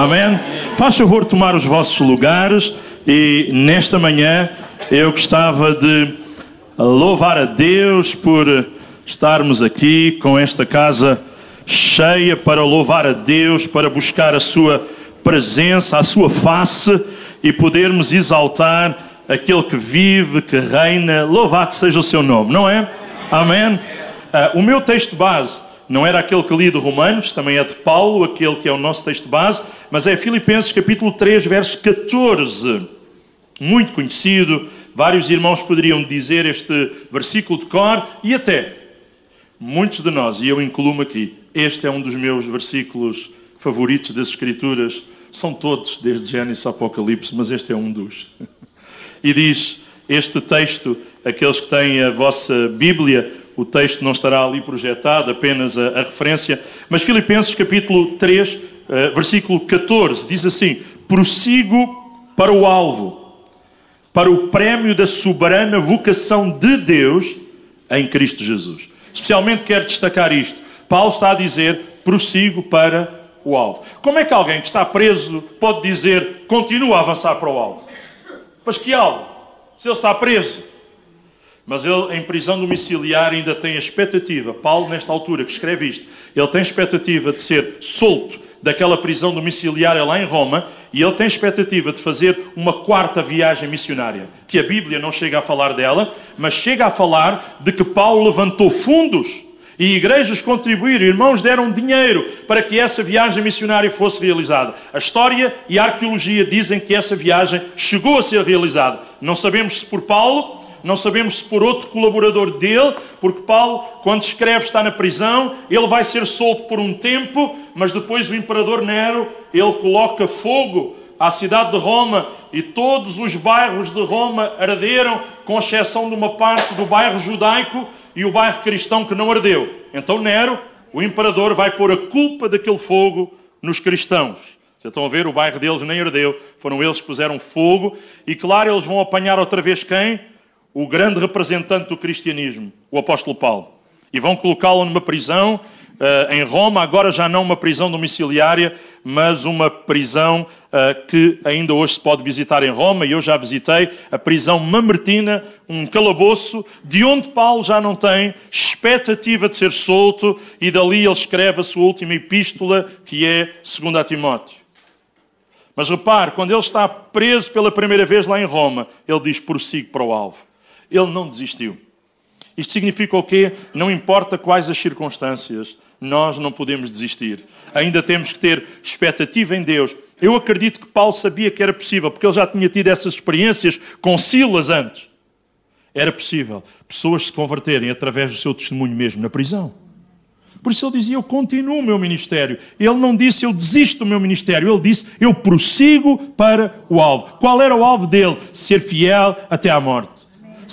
Amém? Faz favor tomar os vossos lugares e nesta manhã eu gostava de louvar a Deus por estarmos aqui com esta casa cheia para louvar a Deus, para buscar a sua presença, a sua face e podermos exaltar aquele que vive, que reina. Louvado seja o seu nome, não é? Amém? Uh, o meu texto base não era aquele que li de Romanos, também é de Paulo, aquele que é o nosso texto base, mas é Filipenses capítulo 3, verso 14. Muito conhecido, vários irmãos poderiam dizer este versículo de cor e até muitos de nós, e eu incluo-me aqui, este é um dos meus versículos favoritos das Escrituras. São todos, desde Gênesis a Apocalipse, mas este é um dos. E diz este texto, aqueles que têm a vossa Bíblia, o texto não estará ali projetado, apenas a, a referência, mas Filipenses capítulo 3, uh, eh, versículo 14, diz assim: Prossigo para o alvo, para o prémio da soberana vocação de Deus em Cristo Jesus. Especialmente quero destacar isto. Paulo está a dizer: prossigo para o alvo. Como é que alguém que está preso pode dizer continua a avançar para o alvo? Mas que alvo? Se ele está preso. Mas ele, em prisão domiciliar, ainda tem a expectativa. Paulo, nesta altura, que escreve isto, ele tem a expectativa de ser solto daquela prisão domiciliária lá em Roma e ele tem a expectativa de fazer uma quarta viagem missionária, que a Bíblia não chega a falar dela, mas chega a falar de que Paulo levantou fundos e igrejas contribuíram, irmãos deram dinheiro para que essa viagem missionária fosse realizada. A história e a arqueologia dizem que essa viagem chegou a ser realizada. Não sabemos se por Paulo, não sabemos se por outro colaborador dele, porque Paulo, quando escreve, está na prisão, ele vai ser solto por um tempo, mas depois o imperador Nero, ele coloca fogo à cidade de Roma e todos os bairros de Roma arderam, com exceção de uma parte do bairro judaico e o bairro cristão que não ardeu. Então Nero, o imperador, vai pôr a culpa daquele fogo nos cristãos. Vocês estão a ver, o bairro deles nem ardeu, foram eles que puseram fogo, e claro, eles vão apanhar outra vez quem? O grande representante do cristianismo, o apóstolo Paulo. E vão colocá-lo numa prisão uh, em Roma, agora já não uma prisão domiciliária, mas uma prisão uh, que ainda hoje se pode visitar em Roma, e eu já visitei a prisão Mamertina, um calabouço, de onde Paulo já não tem expectativa de ser solto, e dali ele escreve a sua última epístola, que é 2 a Timóteo. Mas repare, quando ele está preso pela primeira vez lá em Roma, ele diz: prossigo para o alvo. Ele não desistiu. Isto significa o quê? Não importa quais as circunstâncias, nós não podemos desistir. Ainda temos que ter expectativa em Deus. Eu acredito que Paulo sabia que era possível, porque ele já tinha tido essas experiências com Silas antes. Era possível pessoas se converterem através do seu testemunho mesmo na prisão. Por isso ele dizia: Eu continuo o meu ministério. Ele não disse: Eu desisto do meu ministério. Ele disse: Eu prossigo para o alvo. Qual era o alvo dele? Ser fiel até à morte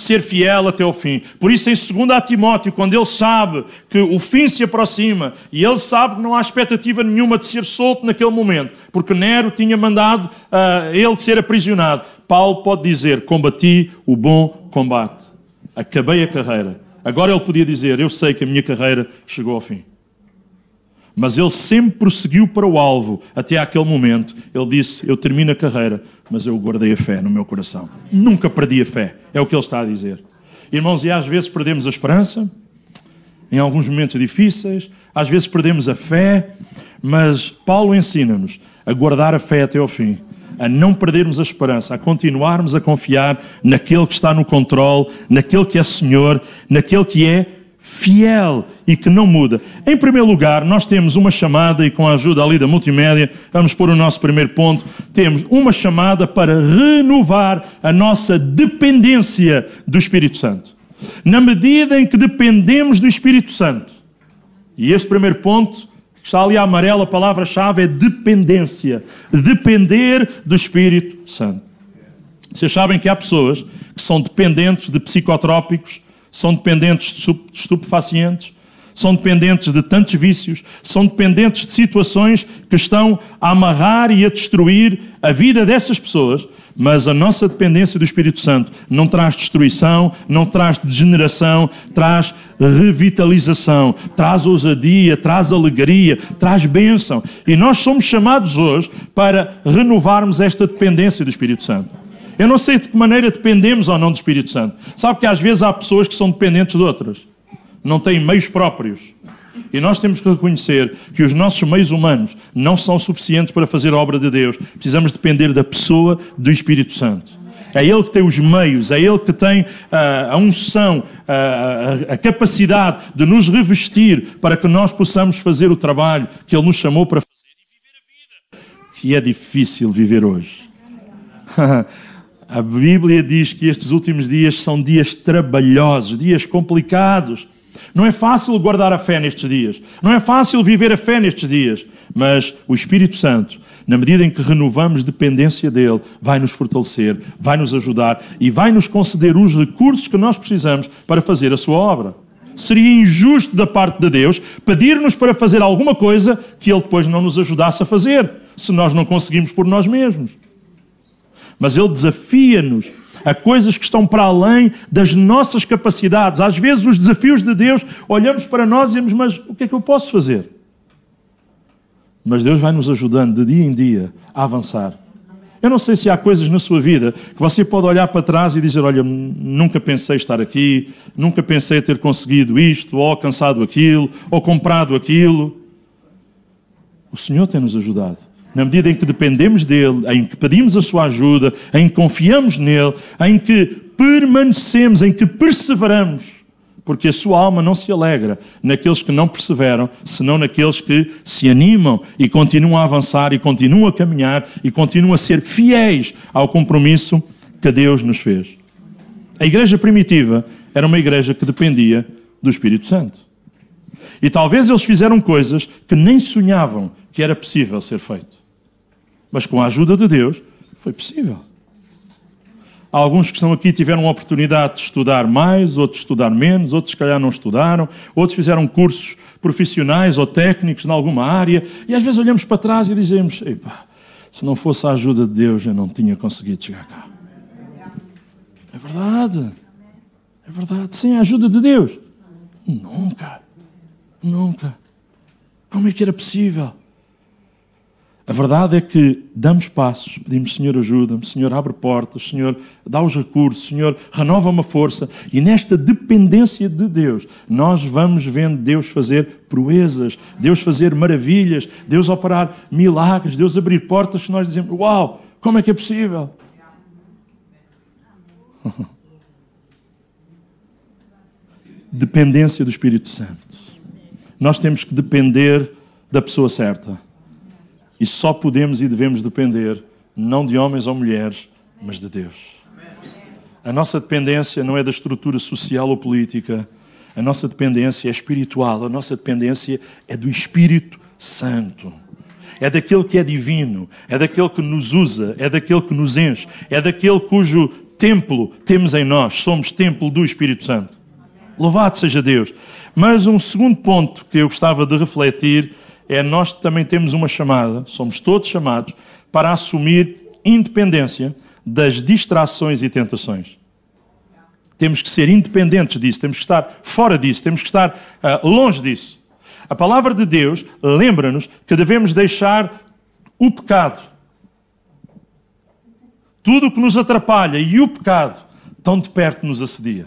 ser fiel até o fim. Por isso, em 2 Timóteo, quando ele sabe que o fim se aproxima e ele sabe que não há expectativa nenhuma de ser solto naquele momento, porque Nero tinha mandado uh, ele ser aprisionado, Paulo pode dizer: Combati o bom combate, acabei a carreira. Agora ele podia dizer: Eu sei que a minha carreira chegou ao fim. Mas ele sempre prosseguiu para o alvo até aquele momento. Ele disse: Eu termino a carreira, mas eu guardei a fé no meu coração. Nunca perdi a fé. É o que ele está a dizer. Irmãos, e às vezes perdemos a esperança, em alguns momentos difíceis, às vezes perdemos a fé, mas Paulo ensina-nos a guardar a fé até ao fim, a não perdermos a esperança, a continuarmos a confiar naquele que está no controle, naquele que é Senhor, naquele que é fiel e que não muda. Em primeiro lugar, nós temos uma chamada, e com a ajuda ali da multimédia, vamos pôr o nosso primeiro ponto. Temos uma chamada para renovar a nossa dependência do Espírito Santo. Na medida em que dependemos do Espírito Santo, e este primeiro ponto, que está ali a amarelo, a palavra-chave é dependência. Depender do Espírito Santo. Vocês sabem que há pessoas que são dependentes de psicotrópicos, são dependentes de estupefacientes, são dependentes de tantos vícios, são dependentes de situações que estão a amarrar e a destruir a vida dessas pessoas, mas a nossa dependência do Espírito Santo não traz destruição, não traz degeneração, traz revitalização, traz ousadia, traz alegria, traz bênção. E nós somos chamados hoje para renovarmos esta dependência do Espírito Santo. Eu não sei de que maneira dependemos ou não do Espírito Santo. Sabe que às vezes há pessoas que são dependentes de outras, não têm meios próprios. E nós temos que reconhecer que os nossos meios humanos não são suficientes para fazer a obra de Deus. Precisamos depender da pessoa do Espírito Santo. É Ele que tem os meios, é Ele que tem uh, a unção, uh, a, a capacidade de nos revestir para que nós possamos fazer o trabalho que Ele nos chamou para fazer e viver a vida que é difícil viver hoje. a Bíblia diz que estes últimos dias são dias trabalhosos, dias complicados. Não é fácil guardar a fé nestes dias. Não é fácil viver a fé nestes dias. Mas o Espírito Santo, na medida em que renovamos dependência dele, vai nos fortalecer, vai nos ajudar e vai nos conceder os recursos que nós precisamos para fazer a sua obra. Seria injusto da parte de Deus pedir-nos para fazer alguma coisa que ele depois não nos ajudasse a fazer, se nós não conseguimos por nós mesmos. Mas ele desafia-nos a coisas que estão para além das nossas capacidades. Às vezes, os desafios de Deus, olhamos para nós e dizemos: Mas o que é que eu posso fazer? Mas Deus vai nos ajudando de dia em dia a avançar. Eu não sei se há coisas na sua vida que você pode olhar para trás e dizer: Olha, nunca pensei estar aqui, nunca pensei ter conseguido isto, ou alcançado aquilo, ou comprado aquilo. O Senhor tem nos ajudado na medida em que dependemos dele, em que pedimos a sua ajuda, em que confiamos nele, em que permanecemos, em que perseveramos, porque a sua alma não se alegra naqueles que não perseveram, senão naqueles que se animam e continuam a avançar e continuam a caminhar e continuam a ser fiéis ao compromisso que Deus nos fez. A igreja primitiva era uma igreja que dependia do Espírito Santo. E talvez eles fizeram coisas que nem sonhavam que era possível ser feito. Mas com a ajuda de Deus foi possível. Alguns que estão aqui tiveram a oportunidade de estudar mais, outros de estudar menos, outros se calhar não estudaram, outros fizeram cursos profissionais ou técnicos em alguma área, e às vezes olhamos para trás e dizemos: se não fosse a ajuda de Deus, eu não tinha conseguido chegar cá. É verdade. É verdade. Sem a ajuda de Deus. Nunca. Nunca. Como é que era possível? A verdade é que damos passos, pedimos, Senhor, ajuda-me, Senhor, abre portas, Senhor, dá os recursos, Senhor, renova uma força. E nesta dependência de Deus, nós vamos vendo Deus fazer proezas, Deus fazer maravilhas, Deus operar milagres, Deus abrir portas que nós dizemos: Uau, como é que é possível? Dependência do Espírito Santo. Nós temos que depender da pessoa certa e só podemos e devemos depender não de homens ou mulheres, mas de Deus. A nossa dependência não é da estrutura social ou política, a nossa dependência é espiritual, a nossa dependência é do Espírito Santo. É daquele que é divino, é daquele que nos usa, é daquele que nos enche, é daquele cujo templo temos em nós, somos templo do Espírito Santo. Louvado seja Deus. Mas um segundo ponto que eu gostava de refletir é nós também temos uma chamada, somos todos chamados para assumir independência das distrações e tentações. Temos que ser independentes disso, temos que estar fora disso, temos que estar uh, longe disso. A palavra de Deus lembra-nos que devemos deixar o pecado. Tudo o que nos atrapalha e o pecado tão de perto nos assedia.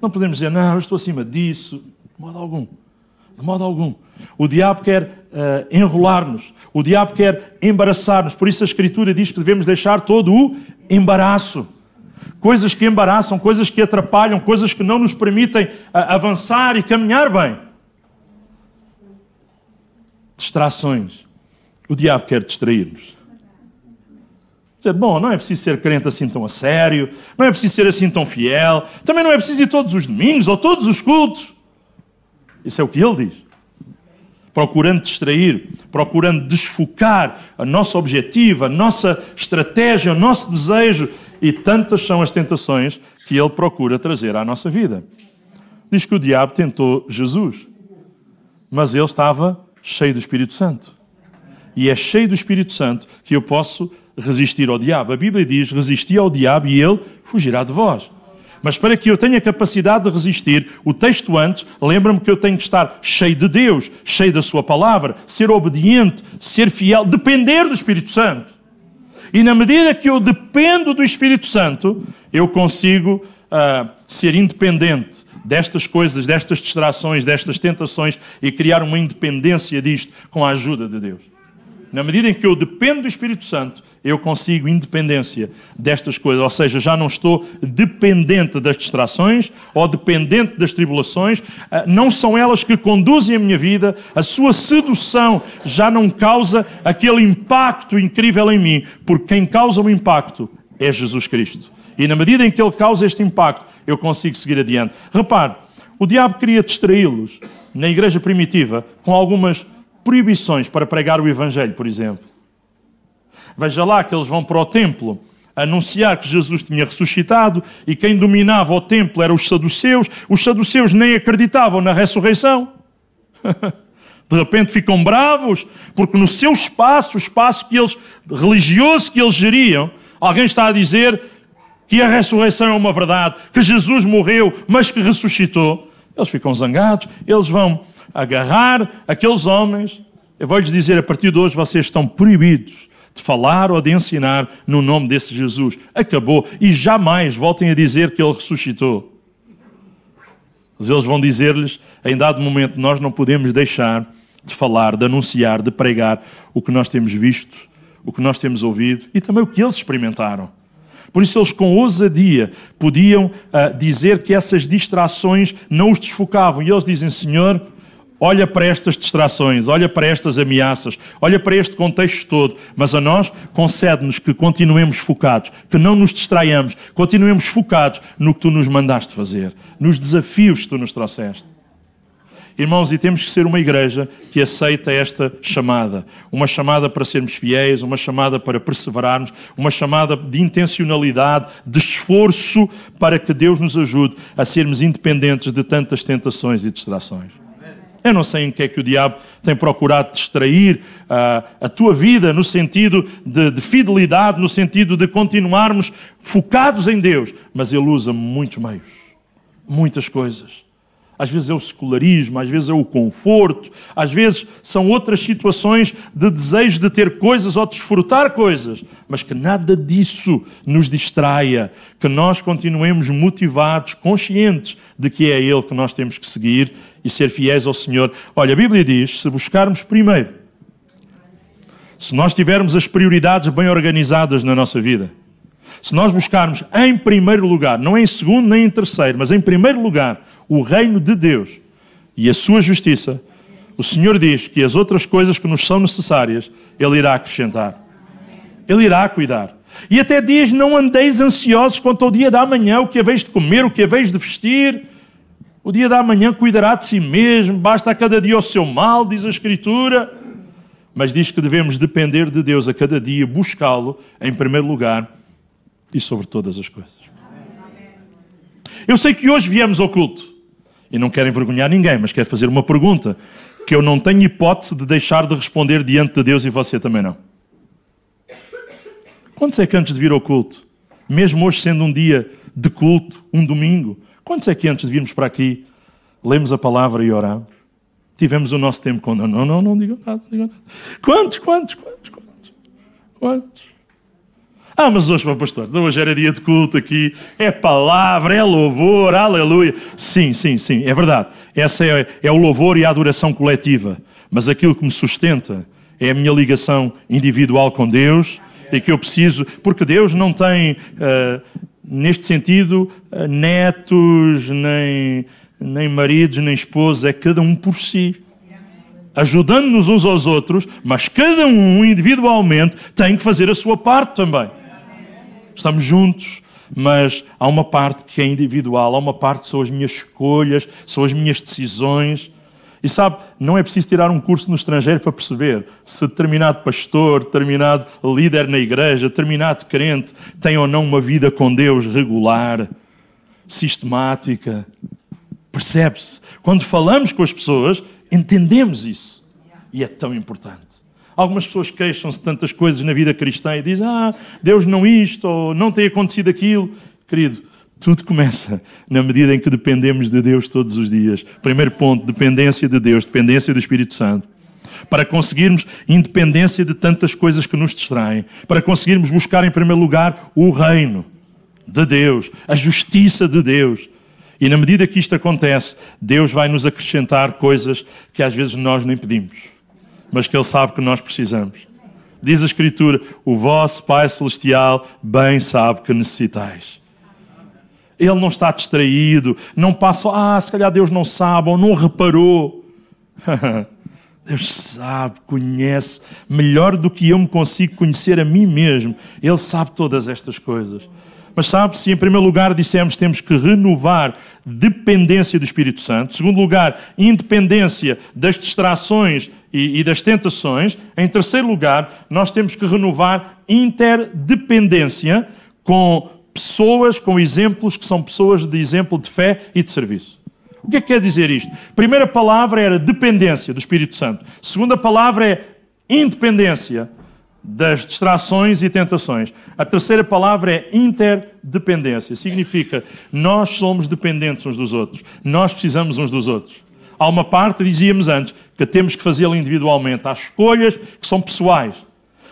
Não podemos dizer, não, eu estou acima disso, de modo algum. De modo algum. O diabo quer uh, enrolar-nos, o diabo quer embaraçar-nos. Por isso a Escritura diz que devemos deixar todo o embaraço. Coisas que embaraçam, coisas que atrapalham, coisas que não nos permitem uh, avançar e caminhar bem. Distrações. O diabo quer distrair-nos. Bom, não é preciso ser crente assim tão a sério, não é preciso ser assim tão fiel, também não é preciso ir todos os domingos ou todos os cultos. Isso é o que ele diz procurando distrair, procurando desfocar a nosso objetivo, a nossa estratégia, o nosso desejo, e tantas são as tentações que ele procura trazer à nossa vida. Diz que o diabo tentou Jesus. mas ele estava cheio do Espírito Santo. E é cheio do Espírito Santo que eu posso resistir ao diabo. A Bíblia diz: resisti ao diabo e ele fugirá de vós. Mas para que eu tenha capacidade de resistir, o texto antes lembra-me que eu tenho que estar cheio de Deus, cheio da Sua palavra, ser obediente, ser fiel, depender do Espírito Santo. E na medida que eu dependo do Espírito Santo, eu consigo uh, ser independente destas coisas, destas distrações, destas tentações e criar uma independência disto com a ajuda de Deus. Na medida em que eu dependo do Espírito Santo, eu consigo independência destas coisas. Ou seja, já não estou dependente das distrações ou dependente das tribulações. Ah, não são elas que conduzem a minha vida. A sua sedução já não causa aquele impacto incrível em mim, porque quem causa o impacto é Jesus Cristo. E na medida em que ele causa este impacto, eu consigo seguir adiante. Repare, o diabo queria distraí-los na igreja primitiva com algumas proibições para pregar o Evangelho, por exemplo. Veja lá que eles vão para o templo anunciar que Jesus tinha ressuscitado e quem dominava o templo eram os saduceus. Os saduceus nem acreditavam na ressurreição. De repente ficam bravos porque no seu espaço, o espaço que eles, religioso que eles geriam, alguém está a dizer que a ressurreição é uma verdade, que Jesus morreu, mas que ressuscitou. Eles ficam zangados, eles vão agarrar aqueles homens. Eu vou-lhes dizer, a partir de hoje vocês estão proibidos de falar ou de ensinar no nome desse Jesus. Acabou. E jamais voltem a dizer que ele ressuscitou. Mas eles vão dizer-lhes, em dado momento, nós não podemos deixar de falar, de anunciar, de pregar o que nós temos visto, o que nós temos ouvido e também o que eles experimentaram. Por isso, eles com ousadia podiam uh, dizer que essas distrações não os desfocavam. E eles dizem: Senhor, olha para estas distrações, olha para estas ameaças, olha para este contexto todo, mas a nós concede-nos que continuemos focados, que não nos distraiamos, continuemos focados no que tu nos mandaste fazer, nos desafios que tu nos trouxeste. Irmãos, e temos que ser uma igreja que aceita esta chamada. Uma chamada para sermos fiéis, uma chamada para perseverarmos, uma chamada de intencionalidade, de esforço para que Deus nos ajude a sermos independentes de tantas tentações e distrações. Eu não sei em que é que o diabo tem procurado distrair uh, a tua vida no sentido de, de, fidelidade, no sentido de continuarmos focados em Deus, mas ele usa muitos meios, muitas coisas. Às vezes é o secularismo, às vezes é o conforto, às vezes são outras situações de desejo de ter coisas ou desfrutar coisas, mas que nada disso nos distraia, que nós continuemos motivados, conscientes de que é Ele que nós temos que seguir e ser fiéis ao Senhor. Olha, a Bíblia diz: se buscarmos primeiro, se nós tivermos as prioridades bem organizadas na nossa vida, se nós buscarmos em primeiro lugar, não em segundo nem em terceiro, mas em primeiro lugar, o reino de Deus e a sua justiça, o Senhor diz que as outras coisas que nos são necessárias, Ele irá acrescentar. Ele irá cuidar. E até diz: não andeis ansiosos quanto ao dia da manhã, o que haveis de comer, o que haveis de vestir. O dia da manhã cuidará de si mesmo, basta a cada dia o seu mal, diz a Escritura. Mas diz que devemos depender de Deus a cada dia, buscá-lo em primeiro lugar e sobre todas as coisas. Eu sei que hoje viemos ao culto e não quero envergonhar ninguém, mas quero fazer uma pergunta que eu não tenho hipótese de deixar de responder diante de Deus e você também não. Quantos é que antes de vir ao culto, mesmo hoje sendo um dia de culto, um domingo, quantos é que antes de virmos para aqui, lemos a palavra e oramos? Tivemos o nosso tempo com. Não, não, não, não nada, não nada. Quantos, quantos, quantos, quantos? Quantos? Ah, mas hoje, meu pastor, hoje era dia de culto aqui, é palavra, é louvor, aleluia. Sim, sim, sim, é verdade. Essa é, é o louvor e a adoração coletiva. Mas aquilo que me sustenta é a minha ligação individual com Deus e que eu preciso, porque Deus não tem, uh, neste sentido, uh, netos, nem, nem maridos, nem esposas, é cada um por si ajudando-nos uns aos outros, mas cada um individualmente tem que fazer a sua parte também estamos juntos, mas há uma parte que é individual, há uma parte que são as minhas escolhas, são as minhas decisões. E sabe, não é preciso tirar um curso no estrangeiro para perceber se determinado pastor, determinado líder na igreja, determinado crente tem ou não uma vida com Deus regular, sistemática. Percebe-se? Quando falamos com as pessoas, entendemos isso. E é tão importante. Algumas pessoas queixam-se de tantas coisas na vida cristã e dizem: Ah, Deus não isto, ou não tem acontecido aquilo. Querido, tudo começa na medida em que dependemos de Deus todos os dias. Primeiro ponto: dependência de Deus, dependência do Espírito Santo. Para conseguirmos independência de tantas coisas que nos distraem, para conseguirmos buscar em primeiro lugar o reino de Deus, a justiça de Deus. E na medida que isto acontece, Deus vai nos acrescentar coisas que às vezes nós nem pedimos mas que Ele sabe que nós precisamos. Diz a Escritura: O vosso Pai Celestial bem sabe que necessitais. Ele não está distraído, não passa, ah, se calhar Deus não sabe ou não reparou. Deus sabe, conhece, melhor do que eu me consigo conhecer a mim mesmo. Ele sabe todas estas coisas. Mas sabe, se em primeiro lugar dissemos temos que renovar dependência do Espírito Santo, em segundo lugar, independência das distrações e, e das tentações, em terceiro lugar, nós temos que renovar interdependência com pessoas, com exemplos que são pessoas de exemplo de fé e de serviço. O que é que quer dizer isto? Primeira palavra era dependência do Espírito Santo. Segunda palavra é independência das distrações e tentações. A terceira palavra é interdependência. Significa nós somos dependentes uns dos outros. Nós precisamos uns dos outros. Há uma parte, dizíamos antes, que temos que fazê-la individualmente. Há escolhas que são pessoais.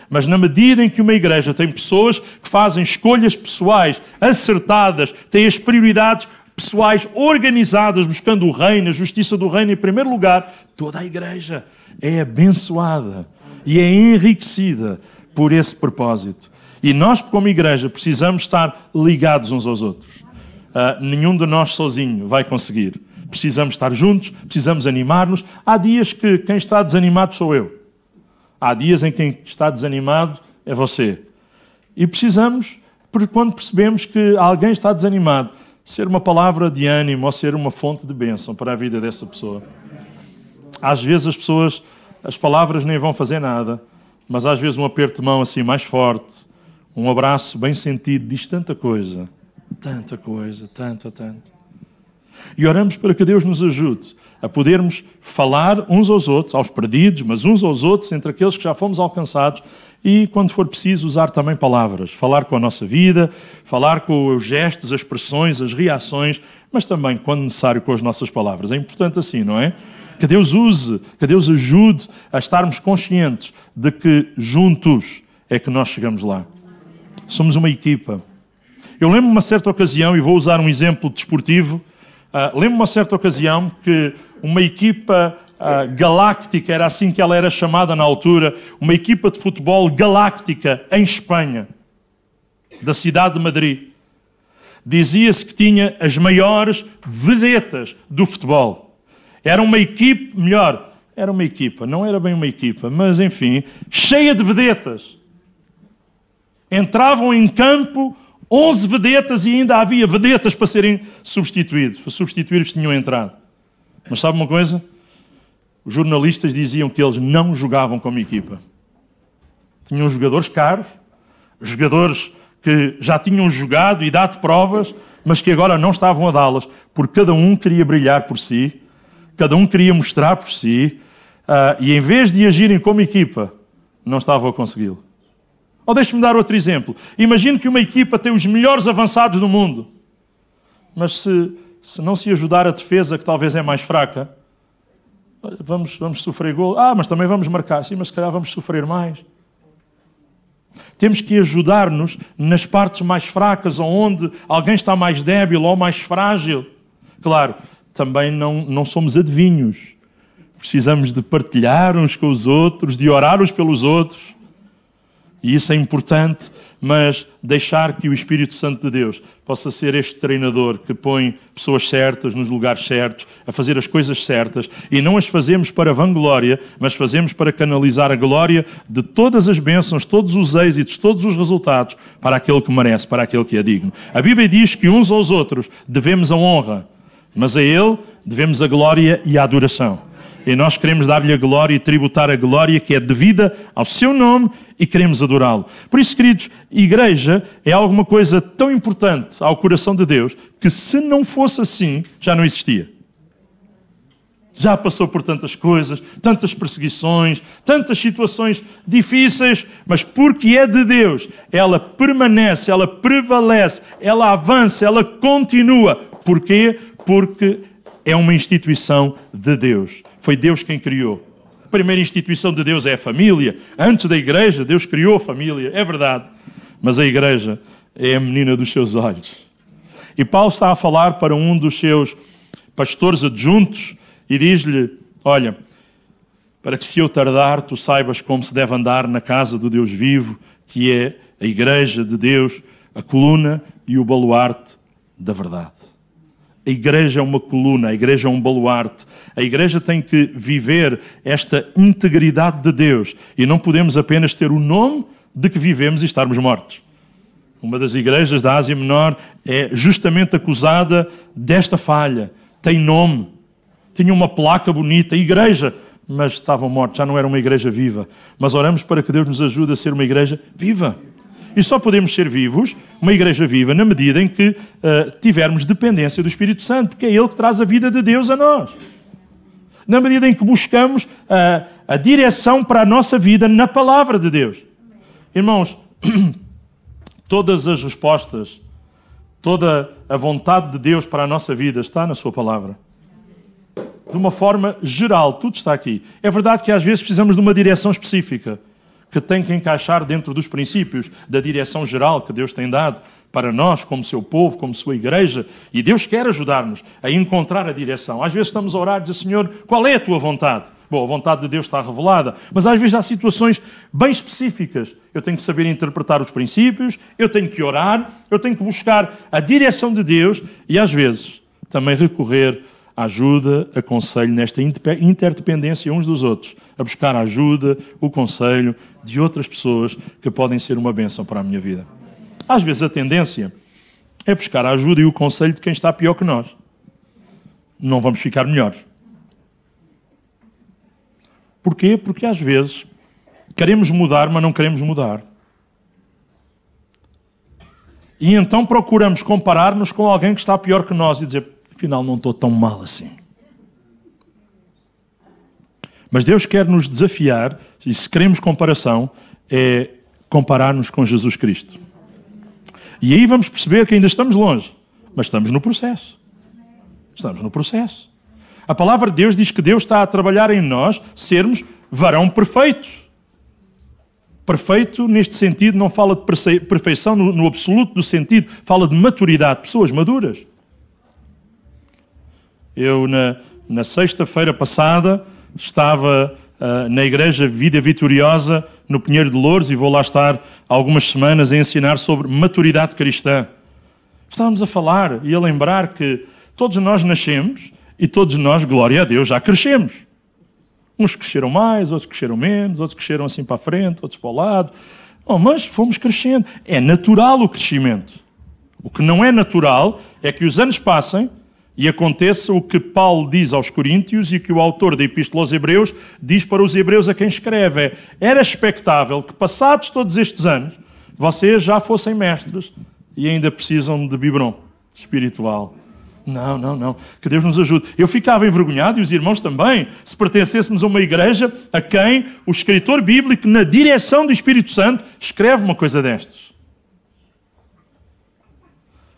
Mas na medida em que uma igreja tem pessoas que fazem escolhas pessoais acertadas, têm as prioridades pessoais organizadas, buscando o reino, a justiça do reino em primeiro lugar, toda a igreja é abençoada e é enriquecida por esse propósito. E nós, como igreja, precisamos estar ligados uns aos outros. Uh, nenhum de nós sozinho vai conseguir. Precisamos estar juntos, precisamos animar-nos. Há dias que quem está desanimado sou eu. Há dias em que quem está desanimado é você. E precisamos, porque quando percebemos que alguém está desanimado, ser uma palavra de ânimo ou ser uma fonte de bênção para a vida dessa pessoa. Às vezes as pessoas as palavras nem vão fazer nada, mas às vezes um aperto de mão assim mais forte, um abraço bem sentido, diz tanta coisa, tanta coisa, tanta, tanta. E oramos para que Deus nos ajude a podermos falar uns aos outros, aos perdidos, mas uns aos outros, entre aqueles que já fomos alcançados, e, quando for preciso, usar também palavras. Falar com a nossa vida, falar com os gestos, as expressões, as reações, mas também, quando necessário, com as nossas palavras. É importante assim, não é? Que Deus use, que Deus ajude a estarmos conscientes de que juntos é que nós chegamos lá. Somos uma equipa. Eu lembro uma certa ocasião, e vou usar um exemplo desportivo, uh, lembro uma certa ocasião que uma equipa uh, galáctica, era assim que ela era chamada na altura, uma equipa de futebol galáctica em Espanha, da cidade de Madrid. Dizia-se que tinha as maiores vedetas do futebol. Era uma equipe, melhor, era uma equipa, não era bem uma equipa, mas enfim, cheia de vedetas. Entravam em campo 11 vedetas e ainda havia vedetas para serem substituídos, para substituir os que tinham entrado. Mas sabe uma coisa? Os jornalistas diziam que eles não jogavam como equipa. Tinham jogadores caros, jogadores que já tinham jogado e dado provas, mas que agora não estavam a dá-las, porque cada um queria brilhar por si cada um queria mostrar por si, uh, e em vez de agirem como equipa, não estavam a consegui-lo. Ou deixe-me dar outro exemplo. Imagine que uma equipa tem os melhores avançados do mundo, mas se, se não se ajudar a defesa, que talvez é mais fraca, vamos, vamos sofrer gol. Ah, mas também vamos marcar. Sim, mas se calhar vamos sofrer mais. Temos que ajudar-nos nas partes mais fracas, onde alguém está mais débil ou mais frágil. Claro, também não, não somos adivinhos. Precisamos de partilhar uns com os outros, de orar uns pelos outros. E isso é importante, mas deixar que o Espírito Santo de Deus possa ser este treinador que põe pessoas certas nos lugares certos, a fazer as coisas certas, e não as fazemos para vanglória, mas fazemos para canalizar a glória de todas as bênçãos, todos os êxitos, todos os resultados para aquele que merece, para aquele que é digno. A Bíblia diz que uns aos outros devemos a honra mas a Ele devemos a glória e a adoração. E nós queremos dar-lhe a glória e tributar a glória que é devida ao seu nome e queremos adorá-lo. Por isso, queridos, igreja é alguma coisa tão importante ao coração de Deus que se não fosse assim, já não existia. já passou por tantas coisas, tantas perseguições, tantas situações difíceis, mas porque é de Deus, ela permanece, ela prevalece, ela avança, ela continua. Porquê? Porque é uma instituição de Deus. Foi Deus quem criou. A primeira instituição de Deus é a família. Antes da igreja, Deus criou a família, é verdade. Mas a igreja é a menina dos seus olhos. E Paulo está a falar para um dos seus pastores adjuntos e diz-lhe: Olha, para que se eu tardar, tu saibas como se deve andar na casa do Deus vivo, que é a igreja de Deus, a coluna e o baluarte da verdade. A igreja é uma coluna, a igreja é um baluarte. A igreja tem que viver esta integridade de Deus e não podemos apenas ter o nome de que vivemos e estarmos mortos. Uma das igrejas da Ásia Menor é justamente acusada desta falha. Tem nome, tinha uma placa bonita, igreja, mas estavam mortos, já não era uma igreja viva. Mas oramos para que Deus nos ajude a ser uma igreja viva. E só podemos ser vivos, uma igreja viva, na medida em que uh, tivermos dependência do Espírito Santo, porque é Ele que traz a vida de Deus a nós. Na medida em que buscamos uh, a direção para a nossa vida na palavra de Deus. Irmãos, todas as respostas, toda a vontade de Deus para a nossa vida está na Sua palavra de uma forma geral, tudo está aqui. É verdade que às vezes precisamos de uma direção específica, que tem que encaixar dentro dos princípios da direção geral que Deus tem dado para nós, como seu povo, como sua igreja, e Deus quer ajudar-nos a encontrar a direção. Às vezes estamos a orar e dizer, Senhor, qual é a tua vontade? Bom, a vontade de Deus está revelada, mas às vezes há situações bem específicas. Eu tenho que saber interpretar os princípios, eu tenho que orar, eu tenho que buscar a direção de Deus e às vezes também recorrer ajuda, aconselho nesta interdependência uns dos outros, a buscar a ajuda, o conselho de outras pessoas que podem ser uma bênção para a minha vida. Às vezes a tendência é buscar a ajuda e o conselho de quem está pior que nós. Não vamos ficar melhores. Porquê? Porque às vezes queremos mudar, mas não queremos mudar. E então procuramos comparar-nos com alguém que está pior que nós e dizer: afinal não estou tão mal assim. Mas Deus quer nos desafiar, e se queremos comparação, é comparar-nos com Jesus Cristo. E aí vamos perceber que ainda estamos longe, mas estamos no processo. Estamos no processo. A palavra de Deus diz que Deus está a trabalhar em nós sermos varão perfeito. Perfeito, neste sentido, não fala de perfeição no, absoluto do sentido, fala de maturidade, pessoas maduras. Eu, na, na sexta-feira passada, estava uh, na Igreja Vida Vitoriosa, no Pinheiro de Louros, e vou lá estar algumas semanas a ensinar sobre maturidade cristã. Estávamos a falar e a lembrar que todos nós nascemos e todos nós, glória a Deus, já crescemos. Uns cresceram mais, outros cresceram menos, outros cresceram assim para a frente, outros para o lado. Oh, mas fomos crescendo. É natural o crescimento. O que não é natural é que os anos passem e aconteça o que Paulo diz aos Coríntios e que o autor da Epístola aos Hebreus diz para os Hebreus a quem escreve: era expectável que, passados todos estes anos, vocês já fossem mestres e ainda precisam de biberon espiritual. Não, não, não. Que Deus nos ajude. Eu ficava envergonhado, e os irmãos também, se pertencêssemos a uma igreja a quem o escritor bíblico, na direção do Espírito Santo, escreve uma coisa destas.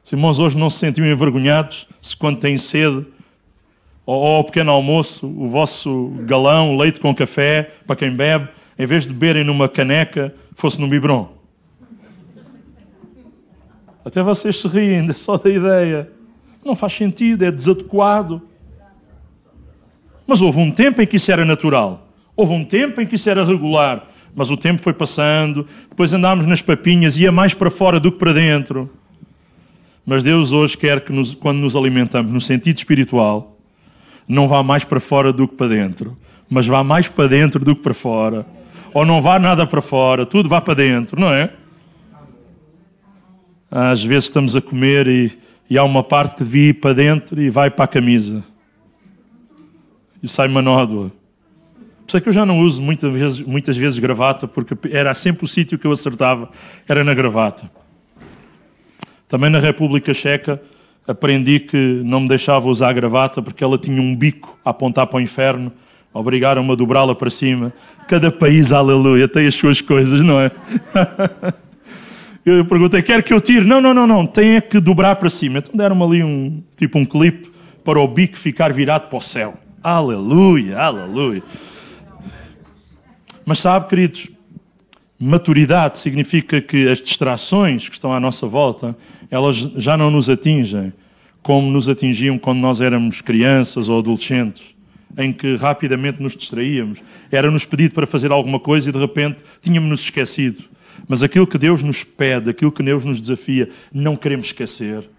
Os irmãos hoje não se sentiam envergonhados se quando têm sede ou ao pequeno almoço, o vosso galão, leite com café, para quem bebe, em vez de beberem numa caneca, fosse num biberon. Até vocês se riem só da ideia. Não faz sentido, é desadequado. Mas houve um tempo em que isso era natural. Houve um tempo em que isso era regular. Mas o tempo foi passando, depois andámos nas papinhas, ia mais para fora do que para dentro. Mas Deus hoje quer que, nos, quando nos alimentamos no sentido espiritual, não vá mais para fora do que para dentro, mas vá mais para dentro do que para fora. Ou não vá nada para fora, tudo vá para dentro, não é? Às vezes estamos a comer e, e há uma parte que devia ir para dentro e vai para a camisa. E sai uma nódoa. Por isso é que eu já não uso muitas vezes, muitas vezes gravata, porque era sempre o sítio que eu acertava, era na gravata. Também na República Checa, aprendi que não me deixava usar a gravata porque ela tinha um bico a apontar para o inferno. Obrigaram-me a dobrá-la para cima. Cada país, aleluia, tem as suas coisas, não é? Eu perguntei, quer que eu tire? Não, não, não, não, tem é que dobrar para cima. Então deram-me ali um, tipo um clipe para o bico ficar virado para o céu. Aleluia, aleluia. Mas sabe, queridos, maturidade significa que as distrações que estão à nossa volta, elas já não nos atingem como nos atingiam quando nós éramos crianças ou adolescentes, em que rapidamente nos distraíamos. Era-nos pedido para fazer alguma coisa e de repente tínhamos-nos esquecido. Mas aquilo que Deus nos pede, aquilo que Deus nos desafia, não queremos esquecer.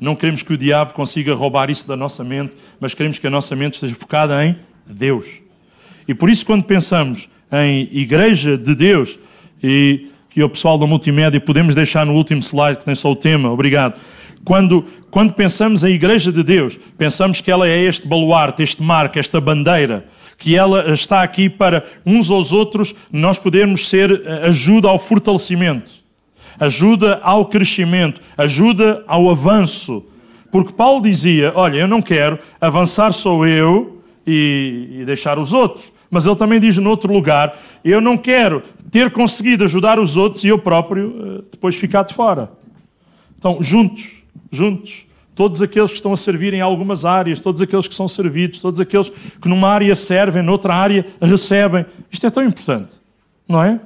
Não queremos que o diabo consiga roubar isso da nossa mente, mas queremos que a nossa mente esteja focada em Deus. E por isso, quando pensamos em Igreja de Deus, e que o pessoal da multimédia podemos deixar no último slide, que tem só o tema, obrigado. Quando, quando pensamos em Igreja de Deus, pensamos que ela é este baluarte, este marco, esta bandeira que ela está aqui para uns aos outros nós podermos ser eh, ajuda ao fortalecimento, ajuda ao crescimento, ajuda ao avanço. Porque Paulo dizia: Olha, eu não quero avançar só eu e, e deixar os outros. Mas ele também diz no outro lugar: Eu não quero ter conseguido ajudar os outros e eu próprio eh, depois ficar de fora. Então, juntos, juntos todos aqueles que estão a servir em algumas áreas, todos aqueles que são servidos, todos aqueles que numa área servem, noutra área recebem. Isto é tão importante, não é?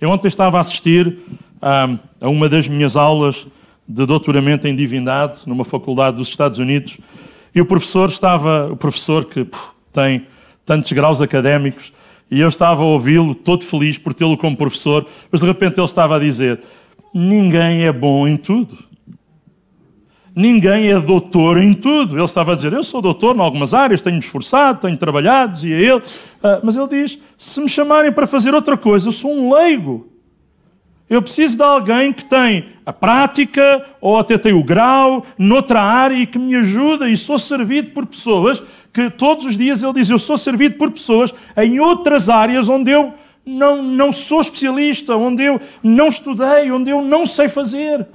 Eu ontem estava a assistir a, uma das minhas aulas de doutoramento em divindade numa faculdade dos Estados Unidos e o professor estava, o professor que tem tantos graus académicos, e eu estava a ouvi-lo todo feliz por tê-lo como professor, mas de repente ele estava a dizer: ninguém é bom em tudo. Ninguém é doutor em tudo. Ele estava a dizer: Eu sou doutor em algumas áreas, tenho esforçado, tenho trabalhado, dizia ele. Uh, mas ele diz: Se me chamarem para fazer outra coisa, eu sou um leigo. Eu preciso de alguém que tem a prática ou até tem o grau noutra área e que me ajuda. E sou servido por pessoas que todos os dias ele diz: Eu sou servido por pessoas em outras áreas onde eu não, não sou especialista, onde eu não estudei, onde eu não sei fazer.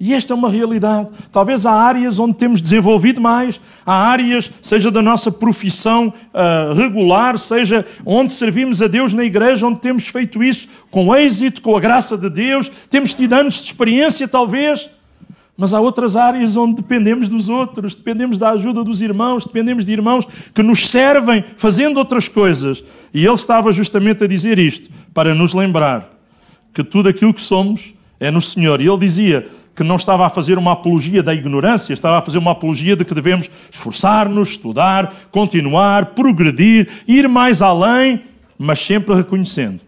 E esta é uma realidade. Talvez há áreas onde temos desenvolvido mais, há áreas, seja da nossa profissão uh, regular, seja onde servimos a Deus na igreja, onde temos feito isso com êxito, com a graça de Deus, temos tido anos de experiência, talvez. Mas há outras áreas onde dependemos dos outros, dependemos da ajuda dos irmãos, dependemos de irmãos que nos servem fazendo outras coisas. E ele estava justamente a dizer isto, para nos lembrar que tudo aquilo que somos é no Senhor. E ele dizia: que não estava a fazer uma apologia da ignorância, estava a fazer uma apologia de que devemos esforçar-nos, estudar, continuar, progredir, ir mais além, mas sempre reconhecendo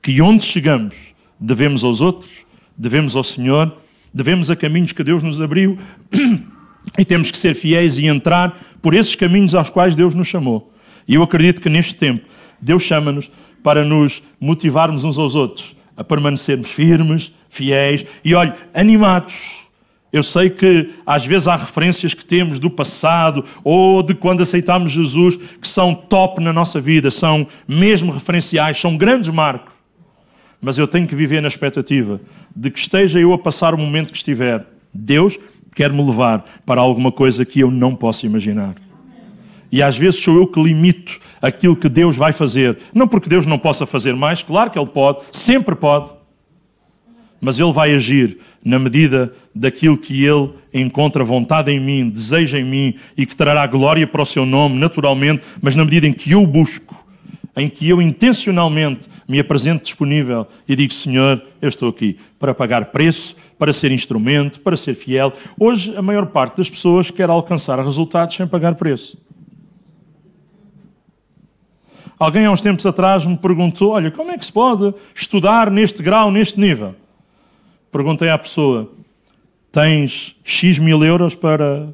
que onde chegamos devemos aos outros, devemos ao Senhor, devemos a caminhos que Deus nos abriu e temos que ser fiéis e entrar por esses caminhos aos quais Deus nos chamou. E eu acredito que neste tempo Deus chama-nos para nos motivarmos uns aos outros, a permanecermos firmes, fiéis e, olhe, animados. Eu sei que às vezes há referências que temos do passado ou de quando aceitámos Jesus que são top na nossa vida, são mesmo referenciais, são grandes marcos. Mas eu tenho que viver na expectativa de que esteja eu a passar o momento que estiver. Deus quer me levar para alguma coisa que eu não posso imaginar. E às vezes sou eu que limito aquilo que Deus vai fazer. Não porque Deus não possa fazer mais, claro que Ele pode, sempre pode mas Ele vai agir na medida daquilo que Ele encontra vontade em mim, deseja em mim e que trará glória para o Seu nome, naturalmente, mas na medida em que eu busco, em que eu intencionalmente me apresento disponível e digo: Senhor, eu estou aqui para pagar preço, para ser instrumento, para ser fiel. Hoje, a maior parte das pessoas quer alcançar resultados sem pagar preço. Alguém há uns tempos atrás me perguntou: Olha, como é que se pode estudar neste grau, neste nível? Perguntei à pessoa: tens X mil euros para.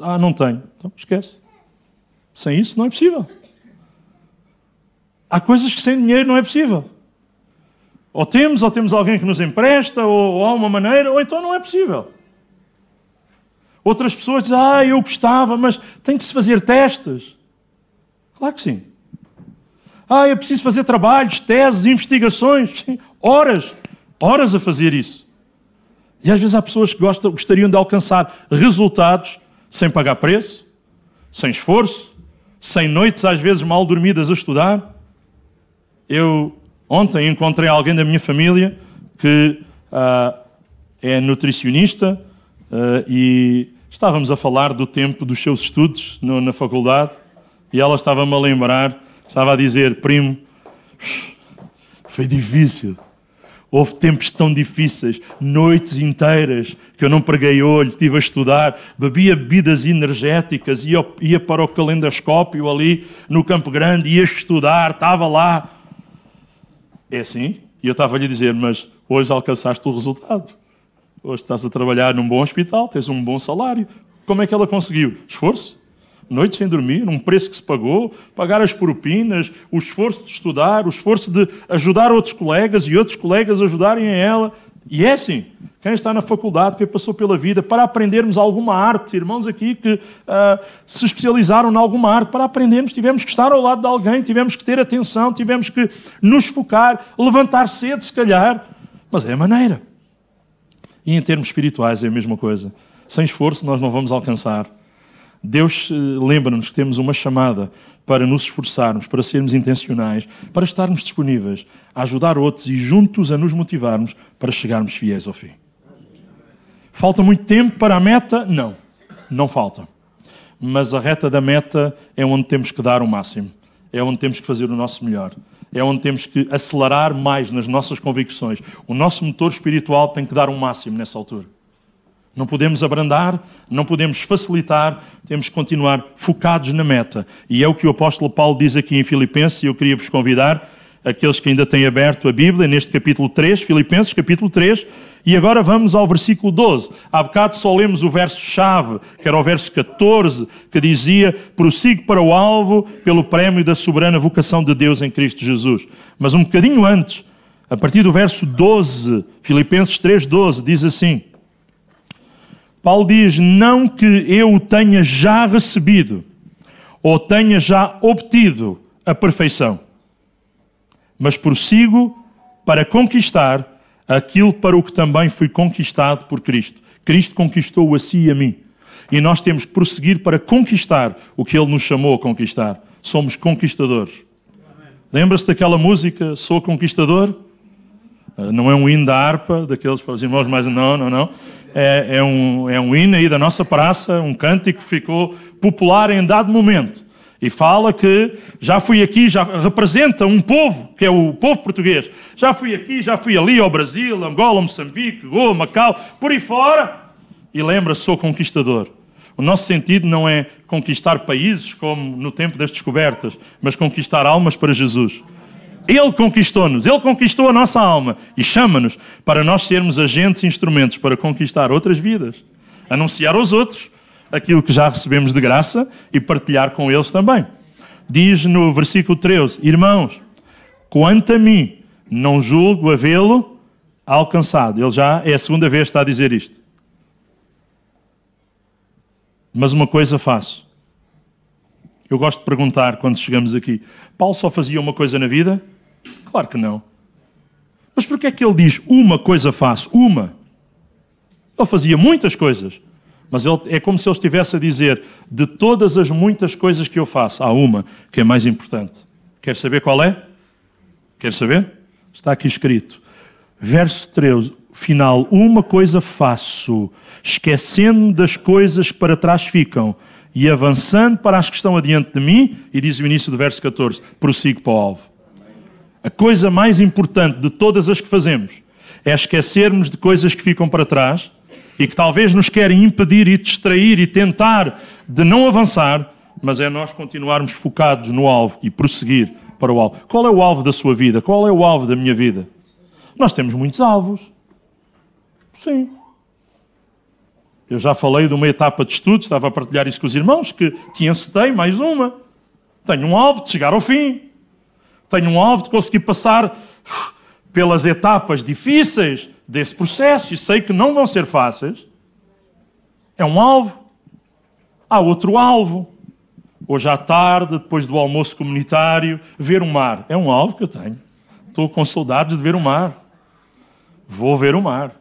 Ah, não tenho. Então esquece. Sem isso não é possível. Há coisas que sem dinheiro não é possível. Ou temos, ou temos alguém que nos empresta, ou, ou há uma maneira, ou então não é possível. Outras pessoas dizem, ah, eu gostava, mas tem que se fazer testes. Claro que sim. Ah, eu preciso fazer trabalhos, teses, investigações, sim, horas, horas a fazer isso. E às vezes há pessoas que gostam, gostariam de alcançar resultados sem pagar preço, sem esforço, sem noites às vezes mal dormidas a estudar. Eu ontem encontrei alguém da minha família que uh, é nutricionista uh, e estávamos a falar do tempo dos seus estudos no, na faculdade e ela estava-me a lembrar, estava a dizer, primo, foi difícil. Houve tempos tão difíceis, noites inteiras que eu não preguei olho, estive a estudar, bebia bebidas energéticas, ia, ia para o calendoscópio ali no Campo Grande, ia estudar, estava lá. É assim? E eu estava-lhe a dizer, mas hoje alcançaste o resultado. Hoje estás a trabalhar num bom hospital, tens um bom salário. Como é que ela conseguiu? Esforço? noites sem dormir, um preço que se pagou, pagar as propinas, o esforço de estudar, o esforço de ajudar outros colegas e outros colegas ajudarem a ela. E é assim, quem está na faculdade, quem passou pela vida, para aprendermos alguma arte, irmãos aqui que uh, se especializaram em alguma arte, para aprendermos tivemos que estar ao lado de alguém, tivemos que ter atenção, tivemos que nos focar, levantar cedo, se calhar, mas é a maneira. E em termos espirituais é a mesma coisa. Sem esforço nós não vamos alcançar. Deus eh, lembra-nos que temos uma chamada para nos esforçarmos, para sermos intencionais, para estarmos disponíveis a ajudar outros e juntos a nos motivarmos para chegarmos fiéis ao fim. Falta muito tempo para a meta? Não, não falta. Mas a reta da meta é onde temos que dar o máximo, é onde temos que fazer o nosso melhor, é onde temos que acelerar mais nas nossas convicções. O nosso motor espiritual tem que dar o máximo nessa altura. Não podemos abrandar, não podemos facilitar, temos que continuar focados na meta. E é o que o apóstolo Paulo diz aqui em Filipenses, e eu queria vos convidar, aqueles que ainda têm aberto a Bíblia, neste capítulo 3, Filipenses, capítulo 3, e agora vamos ao versículo 12. Há bocado só lemos o verso-chave, que era o verso 14, que dizia: Prossigo para o alvo pelo prémio da soberana vocação de Deus em Cristo Jesus. Mas um bocadinho antes, a partir do verso 12, Filipenses 3, 12, diz assim. Paulo diz: Não que eu tenha já recebido ou tenha já obtido a perfeição, mas prossigo para conquistar aquilo para o que também fui conquistado por Cristo. Cristo conquistou a si e a mim. E nós temos que prosseguir para conquistar o que Ele nos chamou a conquistar. Somos conquistadores. Lembra-se daquela música, Sou Conquistador? Ah, não é um hino da harpa, daqueles para os irmãos mais. Não, não, não é, é, um, é um hino aí da nossa praça, um cântico que ficou popular em dado momento. E fala que já fui aqui, já representa um povo, que é o povo português. Já fui aqui, já fui ali ao Brasil, Angola, Moçambique, Goa, Macau, por aí fora. E lembra, sou conquistador. O nosso sentido não é conquistar países, como no tempo das descobertas, mas conquistar almas para Jesus. Ele conquistou-nos, Ele conquistou a nossa alma e chama-nos para nós sermos agentes e instrumentos para conquistar outras vidas, anunciar aos outros aquilo que já recebemos de graça e partilhar com eles também. Diz no versículo 13: Irmãos, quanto a mim, não julgo havê-lo alcançado. Ele já é a segunda vez que está a dizer isto. Mas uma coisa faço. Eu gosto de perguntar quando chegamos aqui: Paulo só fazia uma coisa na vida? Claro que não. Mas por que é que ele diz uma coisa faço? Uma. Ele fazia muitas coisas. Mas ele, é como se ele estivesse a dizer: de todas as muitas coisas que eu faço, há uma que é mais importante. Quer saber qual é? Quer saber? Está aqui escrito. Verso 13, final: Uma coisa faço, esquecendo das coisas que para trás ficam e avançando para as que estão adiante de mim, e diz o início do verso 14: prossigo para o alvo. A coisa mais importante de todas as que fazemos é esquecermos de coisas que ficam para trás e que talvez nos querem impedir e distrair e tentar de não avançar, mas é nós continuarmos focados no alvo e prosseguir para o alvo. Qual é o alvo da sua vida? Qual é o alvo da minha vida? Nós temos muitos alvos. Sim. Eu já falei de uma etapa de estudo, estava a partilhar isso com os irmãos, que, que encetei mais uma. Tenho um alvo de chegar ao fim. Tenho um alvo de conseguir passar pelas etapas difíceis desse processo e sei que não vão ser fáceis. É um alvo. Há outro alvo. Hoje à tarde, depois do almoço comunitário, ver o mar. É um alvo que eu tenho. Estou com saudades de ver o mar. Vou ver o mar.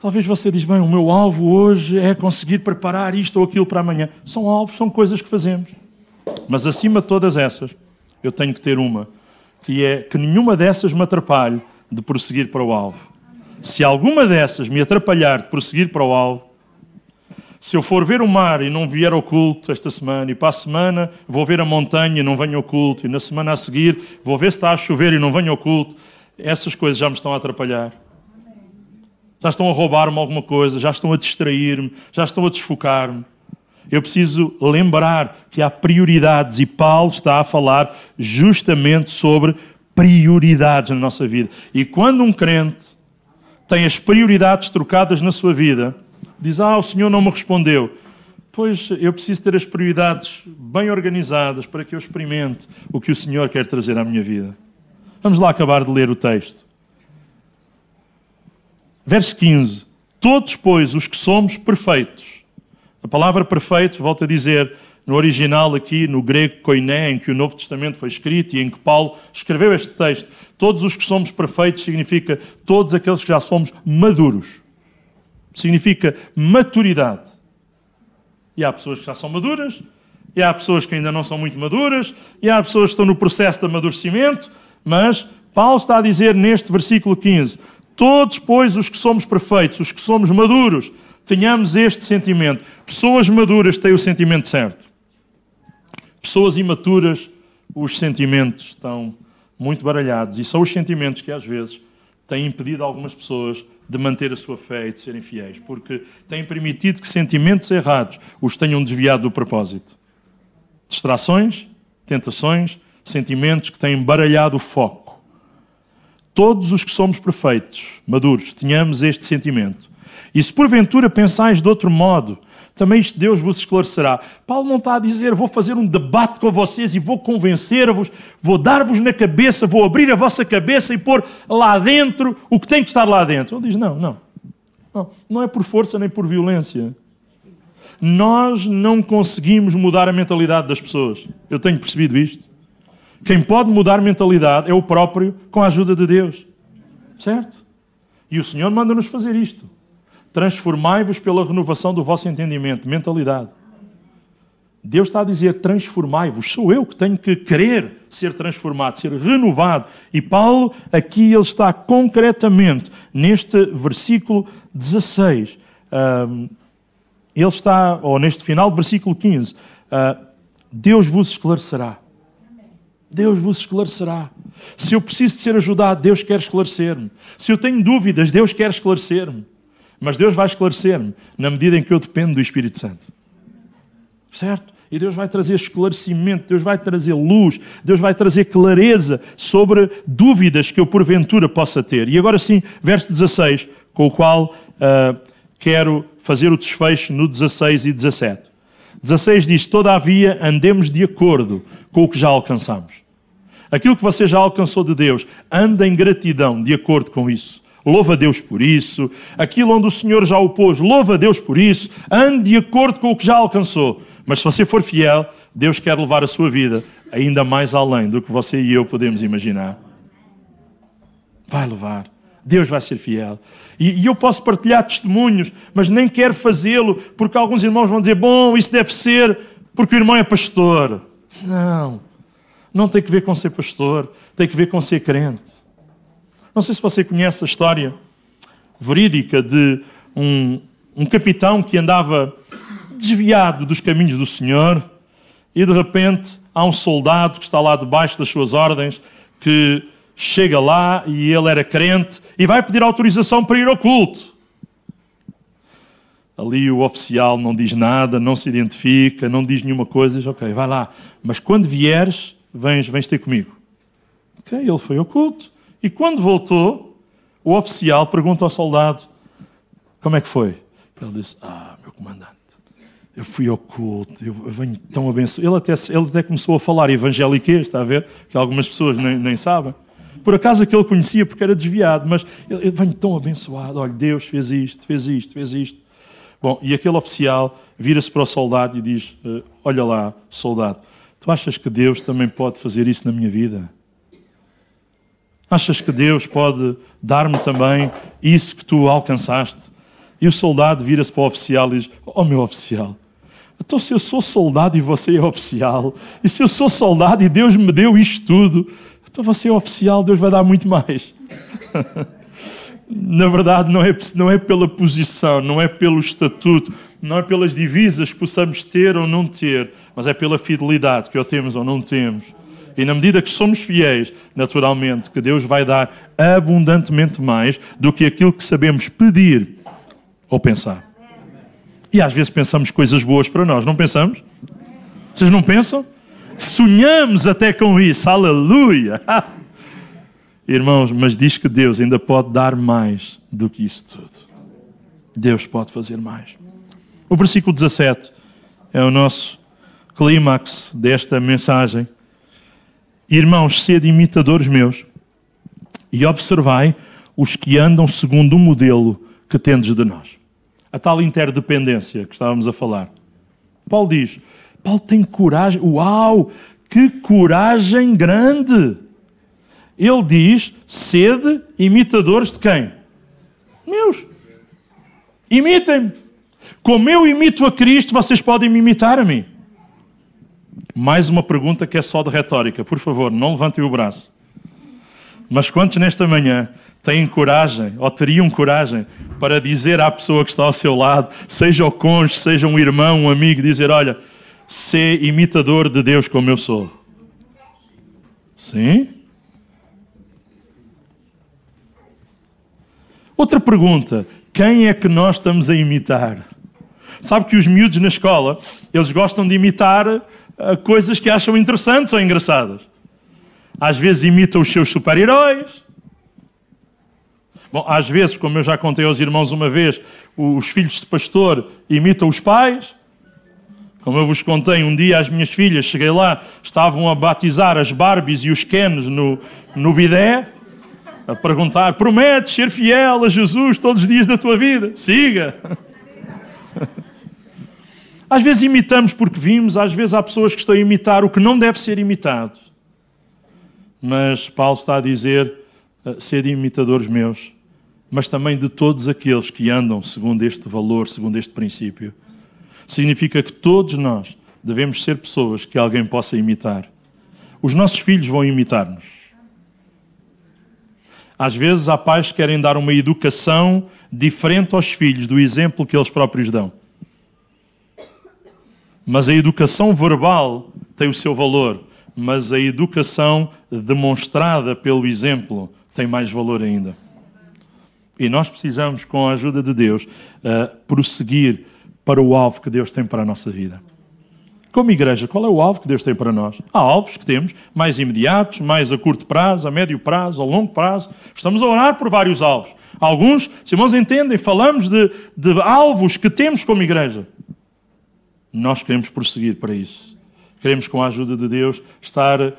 Talvez você diz, bem, o meu alvo hoje é conseguir preparar isto ou aquilo para amanhã. São alvos, são coisas que fazemos. Mas acima de todas essas, eu tenho que ter uma, que é que nenhuma dessas me atrapalhe de prosseguir para o alvo. Se alguma dessas me atrapalhar de prosseguir para o alvo, se eu for ver o mar e não vier ao culto esta semana, e para a semana vou ver a montanha e não venho ao culto, e na semana a seguir vou ver se está a chover e não venho ao culto, essas coisas já me estão a atrapalhar. Já estão a roubar-me alguma coisa, já estão a distrair-me, já estão a desfocar-me. Eu preciso lembrar que há prioridades e Paulo está a falar justamente sobre prioridades na nossa vida. E quando um crente tem as prioridades trocadas na sua vida, diz: Ah, o Senhor não me respondeu. Pois eu preciso ter as prioridades bem organizadas para que eu experimente o que o Senhor quer trazer à minha vida. Vamos lá acabar de ler o texto. Verso 15: Todos, pois, os que somos perfeitos. A palavra perfeito, volto a dizer, no original aqui, no grego koiné, em que o Novo Testamento foi escrito e em que Paulo escreveu este texto, todos os que somos perfeitos significa todos aqueles que já somos maduros. Significa maturidade. E há pessoas que já são maduras, e há pessoas que ainda não são muito maduras, e há pessoas que estão no processo de amadurecimento, mas Paulo está a dizer neste versículo 15: Todos, pois, os que somos perfeitos, os que somos maduros, tenhamos este sentimento. Pessoas maduras têm o sentimento certo. Pessoas imaturas, os sentimentos estão muito baralhados. E são os sentimentos que, às vezes, têm impedido algumas pessoas de manter a sua fé e de serem fiéis, porque têm permitido que sentimentos errados os tenham desviado do propósito. Distrações, tentações, sentimentos que têm baralhado o foco todos os que somos perfeitos, maduros, tenhamos este sentimento. E se porventura pensais de outro modo, também Deus vos esclarecerá. Paulo não está a dizer, vou fazer um debate com vocês e vou convencer-vos, vou dar-vos na cabeça, vou abrir a vossa cabeça e pôr lá dentro o que tem que estar lá dentro. Ele diz, não, não. Não, não é por força nem por violência. Nós não conseguimos mudar a mentalidade das pessoas. Eu tenho percebido isto. Quem pode mudar mentalidade é o próprio com a ajuda de Deus. Certo? E o Senhor manda-nos fazer isto. Transformai-vos pela renovação do vosso entendimento, mentalidade. Deus está a dizer: transformai-vos. Sou eu que tenho que querer ser transformado, ser renovado. E Paulo, aqui, ele está concretamente neste versículo 16. ele está, ou neste final do versículo 15, ah, Deus vos esclarecerá. Deus vos esclarecerá. Se eu preciso de ser ajudado, Deus quer esclarecer-me. Se eu tenho dúvidas, Deus quer esclarecer-me. Mas Deus vai esclarecer-me na medida em que eu dependo do Espírito Santo. Certo? E Deus vai trazer esclarecimento, Deus vai trazer luz, Deus vai trazer clareza sobre dúvidas que eu porventura possa ter. E agora sim, verso 16, com o qual uh, quero fazer o desfecho no 16 e 17. 16 diz: Todavia andemos de acordo com o que já alcançamos. Aquilo que você já alcançou de Deus, anda em gratidão de acordo com isso. Louva Deus por isso. Aquilo onde o Senhor já o pôs, louva Deus por isso. Ande de acordo com o que já alcançou. Mas se você for fiel, Deus quer levar a sua vida ainda mais além do que você e eu podemos imaginar. Vai levar. Deus vai ser fiel. E, e, eu posso partilhar testemunhos, mas nem quero fazê-lo porque alguns irmãos vão dizer: bom, isso deve ser porque o irmão é pastor. Não. Não tem que ver com ser pastor, tem que ver com ser crente. Não sei se você conhece a história verídica de um, um capitão que andava desviado dos caminhos do Senhor e de repente há um soldado que está lá debaixo das suas ordens que chega lá e ele era crente e vai pedir autorização para ir ao culto. Ali o oficial não diz nada, não se identifica, não diz nenhuma coisa, diz, ok, vai lá. Mas quando vieres, vens, vens ter comigo. Ok, ele foi ao culto. E quando voltou, o oficial pergunta ao soldado, como é que foi? Ele disse, ah, meu comandante, eu fui ao culto, eu venho tão abençoado. Ele até, ele até começou a falar evangeliquez, está a ver? Que algumas pessoas nem, nem sabem. Por acaso aquele conhecia porque era desviado, mas eu venho tão abençoado. Olha, Deus fez isto, fez isto, fez isto. Bom, e aquele oficial vira-se para o soldado e diz: eh, Olha lá, soldado, tu achas que Deus também pode fazer isso na minha vida? Achas que Deus pode dar-me também isso que tu alcançaste? E o soldado vira-se para o oficial e diz: Oh, meu oficial, então se eu sou soldado e você é oficial, e se eu sou soldado e Deus me deu isto tudo, então você é oficial, Deus vai dar muito mais. Na verdade, não é, não é pela posição, não é pelo estatuto, não é pelas divisas que possamos ter ou não ter, mas é pela fidelidade que ou temos ou não temos. E na medida que somos fiéis, naturalmente, que Deus vai dar abundantemente mais do que aquilo que sabemos pedir ou pensar. E às vezes pensamos coisas boas para nós, não pensamos? Vocês não pensam? Sonhamos até com isso, aleluia! Irmãos, mas diz que Deus ainda pode dar mais do que isso tudo. Deus pode fazer mais. O versículo 17 é o nosso clímax desta mensagem. Irmãos, sede imitadores meus e observai os que andam segundo o modelo que tendes de nós. A tal interdependência que estávamos a falar. Paulo diz: Paulo tem coragem. Uau! Que coragem grande! Ele diz: sede imitadores de quem? Meus. Imitem-me. Como eu imito a Cristo, vocês podem me imitar a mim. Mais uma pergunta que é só de retórica. Por favor, não levantem o braço. Mas quantos nesta manhã têm coragem, ou teriam coragem, para dizer à pessoa que está ao seu lado, seja o cônjuge, seja um irmão, um amigo, dizer: Olha, ser imitador de Deus como eu sou? Sim? Outra pergunta: quem é que nós estamos a imitar? Sabe que os miúdos na escola, eles gostam de imitar coisas que acham interessantes ou engraçadas. Às vezes imitam os seus super-heróis. Bom, às vezes, como eu já contei aos irmãos uma vez, os filhos de pastor imitam os pais. Como eu vos contei, um dia as minhas filhas, cheguei lá, estavam a batizar as Barbies e os Kens no, no bidé, a perguntar: prometes ser fiel a Jesus todos os dias da tua vida? Siga! Às vezes imitamos porque vimos, às vezes há pessoas que estão a imitar o que não deve ser imitado. Mas Paulo está a dizer: eh, ser imitadores meus, mas também de todos aqueles que andam segundo este valor, segundo este princípio. Significa que todos nós devemos ser pessoas que alguém possa imitar. Os nossos filhos vão imitar-nos. Às vezes há pais que querem dar uma educação diferente aos filhos do exemplo que eles próprios dão. Mas a educação verbal tem o seu valor, mas a educação demonstrada pelo exemplo tem mais valor ainda. E nós precisamos, com a ajuda de Deus, uh, prosseguir para o alvo que Deus tem para a nossa vida. Como igreja, qual é o alvo que Deus tem para nós? Há alvos que temos mais imediatos, mais a curto prazo, a médio prazo, a longo prazo. Estamos a orar por vários alvos. Alguns, se irmãos entendem, falamos de, de alvos que temos como igreja. Nós queremos prosseguir para isso. Queremos, com a ajuda de Deus, estar uh,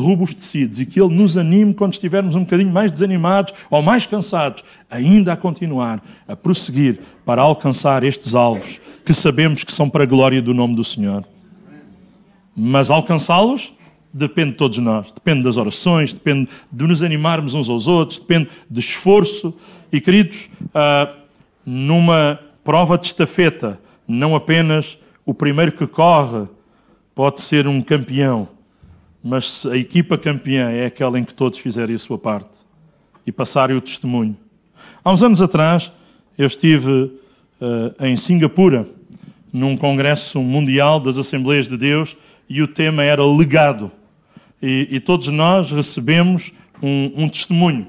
robustecidos e que Ele nos anime quando estivermos um bocadinho mais desanimados ou mais cansados, ainda a continuar, a prosseguir para alcançar estes alvos que sabemos que são para a glória do nome do Senhor. Mas alcançá-los depende de todos nós. Depende das orações, depende de nos animarmos uns aos outros, depende de esforço. E, queridos, uh, numa prova de estafeta, não apenas o primeiro que corre pode ser um campeão, mas a equipa campeã é aquela em que todos fizerem a sua parte e passarem o testemunho. Há uns anos atrás, eu estive uh, em Singapura, num congresso mundial das Assembleias de Deus, e o tema era legado. E, e todos nós recebemos um, um testemunho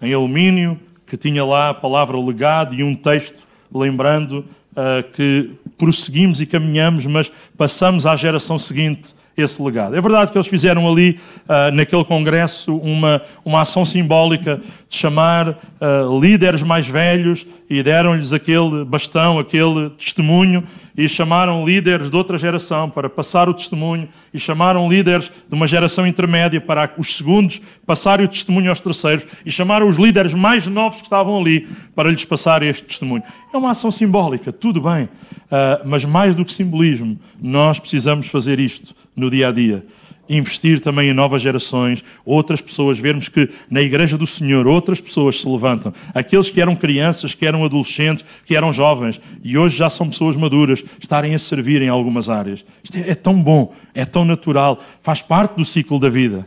em alumínio que tinha lá a palavra legado e um texto lembrando uh, que prosseguimos e caminhamos, mas passamos à geração seguinte esse legado. É verdade que eles fizeram ali, uh, naquele congresso, uma, uma ação simbólica de chamar uh, líderes mais velhos e deram-lhes aquele bastão, aquele testemunho, e chamaram líderes de outra geração para passar o testemunho, e chamaram líderes de uma geração intermédia para os segundos passarem o testemunho aos terceiros, e chamaram os líderes mais novos que estavam ali para lhes passar este testemunho. É uma ação simbólica, tudo bem, uh, mas mais do que simbolismo, nós precisamos fazer isto no dia a dia. investir também em novas gerações, outras pessoas, vermos que na Igreja do Senhor outras pessoas se levantam. Aqueles que eram crianças, que eram adolescentes, que eram jovens e hoje já são pessoas maduras, estarem a servir em algumas áreas. Isto é, é tão bom, é tão natural, faz parte do ciclo da vida.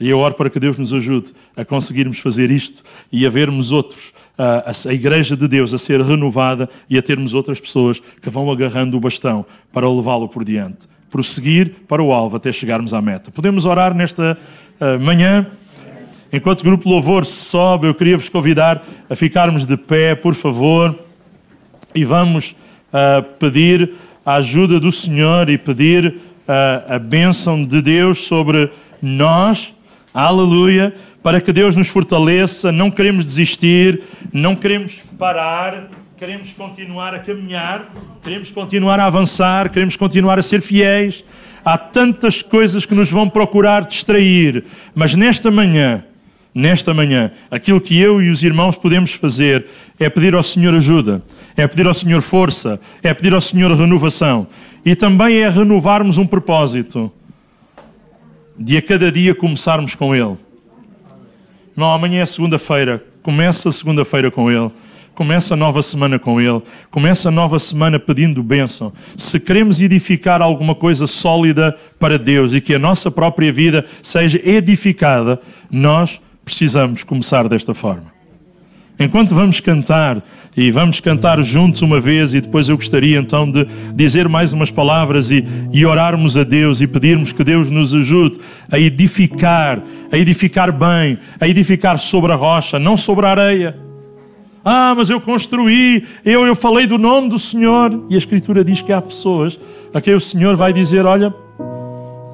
E eu oro para que Deus nos ajude a conseguirmos fazer isto e a vermos outros, a, a Igreja de Deus a ser renovada e a termos outras pessoas que vão agarrando o bastão para levá-lo por diante prosseguir para o alvo até chegarmos à meta. Podemos orar nesta uh, manhã? Enquanto o grupo Louvor sobe, eu queria vos convidar a ficarmos de pé, por favor, e vamos uh, pedir a ajuda do Senhor e pedir uh, a bênção de Deus sobre nós, aleluia, para que Deus nos fortaleça. Não queremos desistir, não queremos parar, queremos continuar a caminhar, queremos continuar a avançar, queremos continuar a ser fiéis. Há tantas coisas que nos vão procurar distrair, mas nesta manhã, nesta manhã, aquilo que eu e os irmãos podemos fazer é pedir ao Senhor ajuda, é pedir ao Senhor força, é pedir ao Senhor renovação e também é renovarmos um propósito de a cada dia começarmos com Ele. Não, amanhã é segunda-feira, começa segunda-feira com Ele. Começa a nova semana com Ele. Começa a nova semana pedindo bênção. Se queremos edificar alguma coisa sólida para Deus e que a nossa própria vida seja edificada, nós precisamos começar desta forma. Enquanto vamos cantar, e vamos cantar juntos uma vez, e depois eu gostaria então de dizer mais umas palavras e, e orarmos a Deus e pedirmos que Deus nos ajude a edificar, a edificar bem, a edificar sobre a rocha, não sobre a areia. Ah, mas eu construí, eu, eu falei do nome do Senhor. E a Escritura diz que há pessoas a quem o Senhor vai dizer: Olha,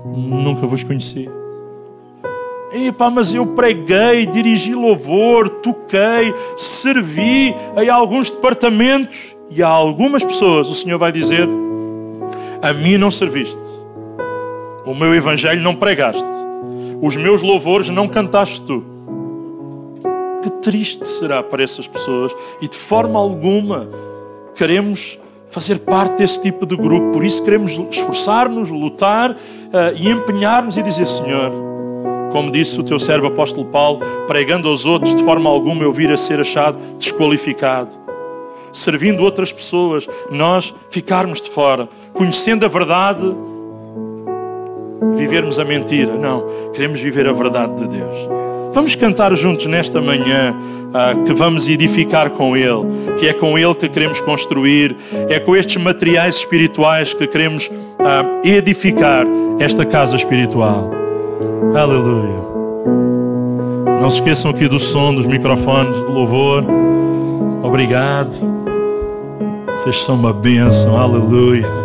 nunca vos conheci. Epá, mas eu preguei, dirigi louvor, toquei, servi em alguns departamentos e a algumas pessoas o Senhor vai dizer: A mim não serviste, o meu evangelho não pregaste, os meus louvores não cantaste tu que triste será para essas pessoas e de forma alguma queremos fazer parte desse tipo de grupo. Por isso queremos esforçar-nos, lutar uh, e empenhar-nos e dizer: Senhor, como disse o teu servo apóstolo Paulo, pregando aos outros, de forma alguma eu vir a ser achado desqualificado. Servindo outras pessoas, nós ficarmos de fora, conhecendo a verdade, vivermos a mentira. Não, queremos viver a verdade de Deus. Vamos cantar juntos nesta manhã uh, que vamos edificar com Ele, que é com Ele que queremos construir, é com estes materiais espirituais que queremos uh, edificar esta casa espiritual. Aleluia. Não se esqueçam aqui do som, dos microfones, do louvor. Obrigado. Vocês são uma bênção. Aleluia.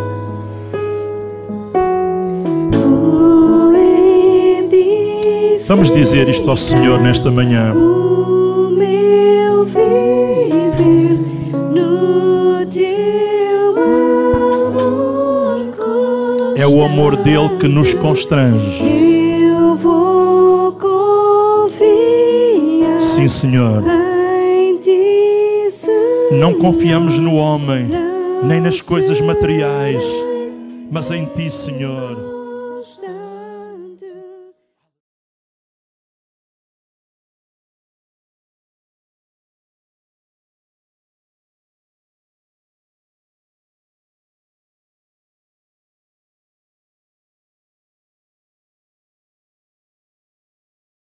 Vamos dizer isto ao Senhor nesta manhã. O meu viver no teu amor É o amor dele que nos constrange. Eu vou confiar. Sim, Senhor. Não confiamos no homem, nem nas coisas materiais, mas em ti, Senhor